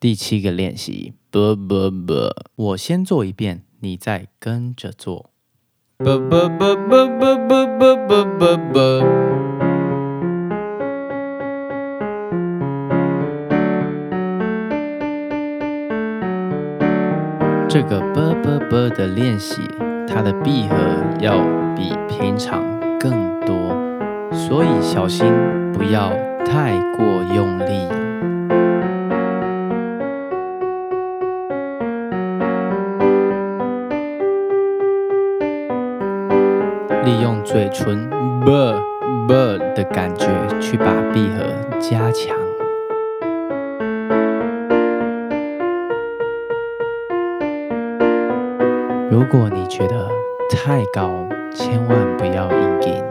第七个练习，我先做一遍，你再跟着做。这个的练习，它的闭合要比平常更多，所以小心不要太过用利用嘴唇，bird bird 的感觉去把闭合加强。如果你觉得太高，千万不要硬顶。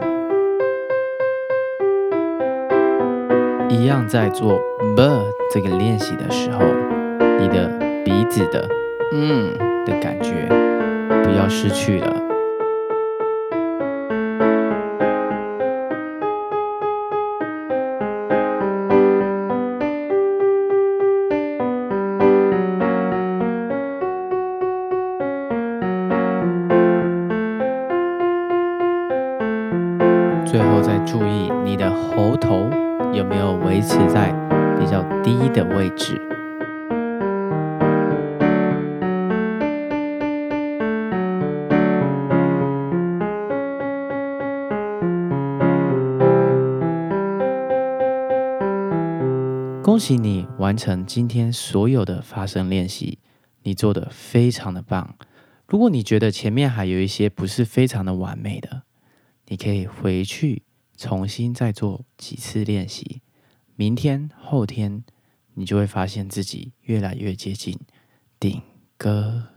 一样在做 bird 这个练习的时候，你的鼻子的嗯的感觉不要失去了。最后再注意你的喉头有没有维持在比较低的位置。恭喜你完成今天所有的发声练习，你做的非常的棒。如果你觉得前面还有一些不是非常的完美的，你可以回去重新再做几次练习，明天、后天，你就会发现自己越来越接近顶歌。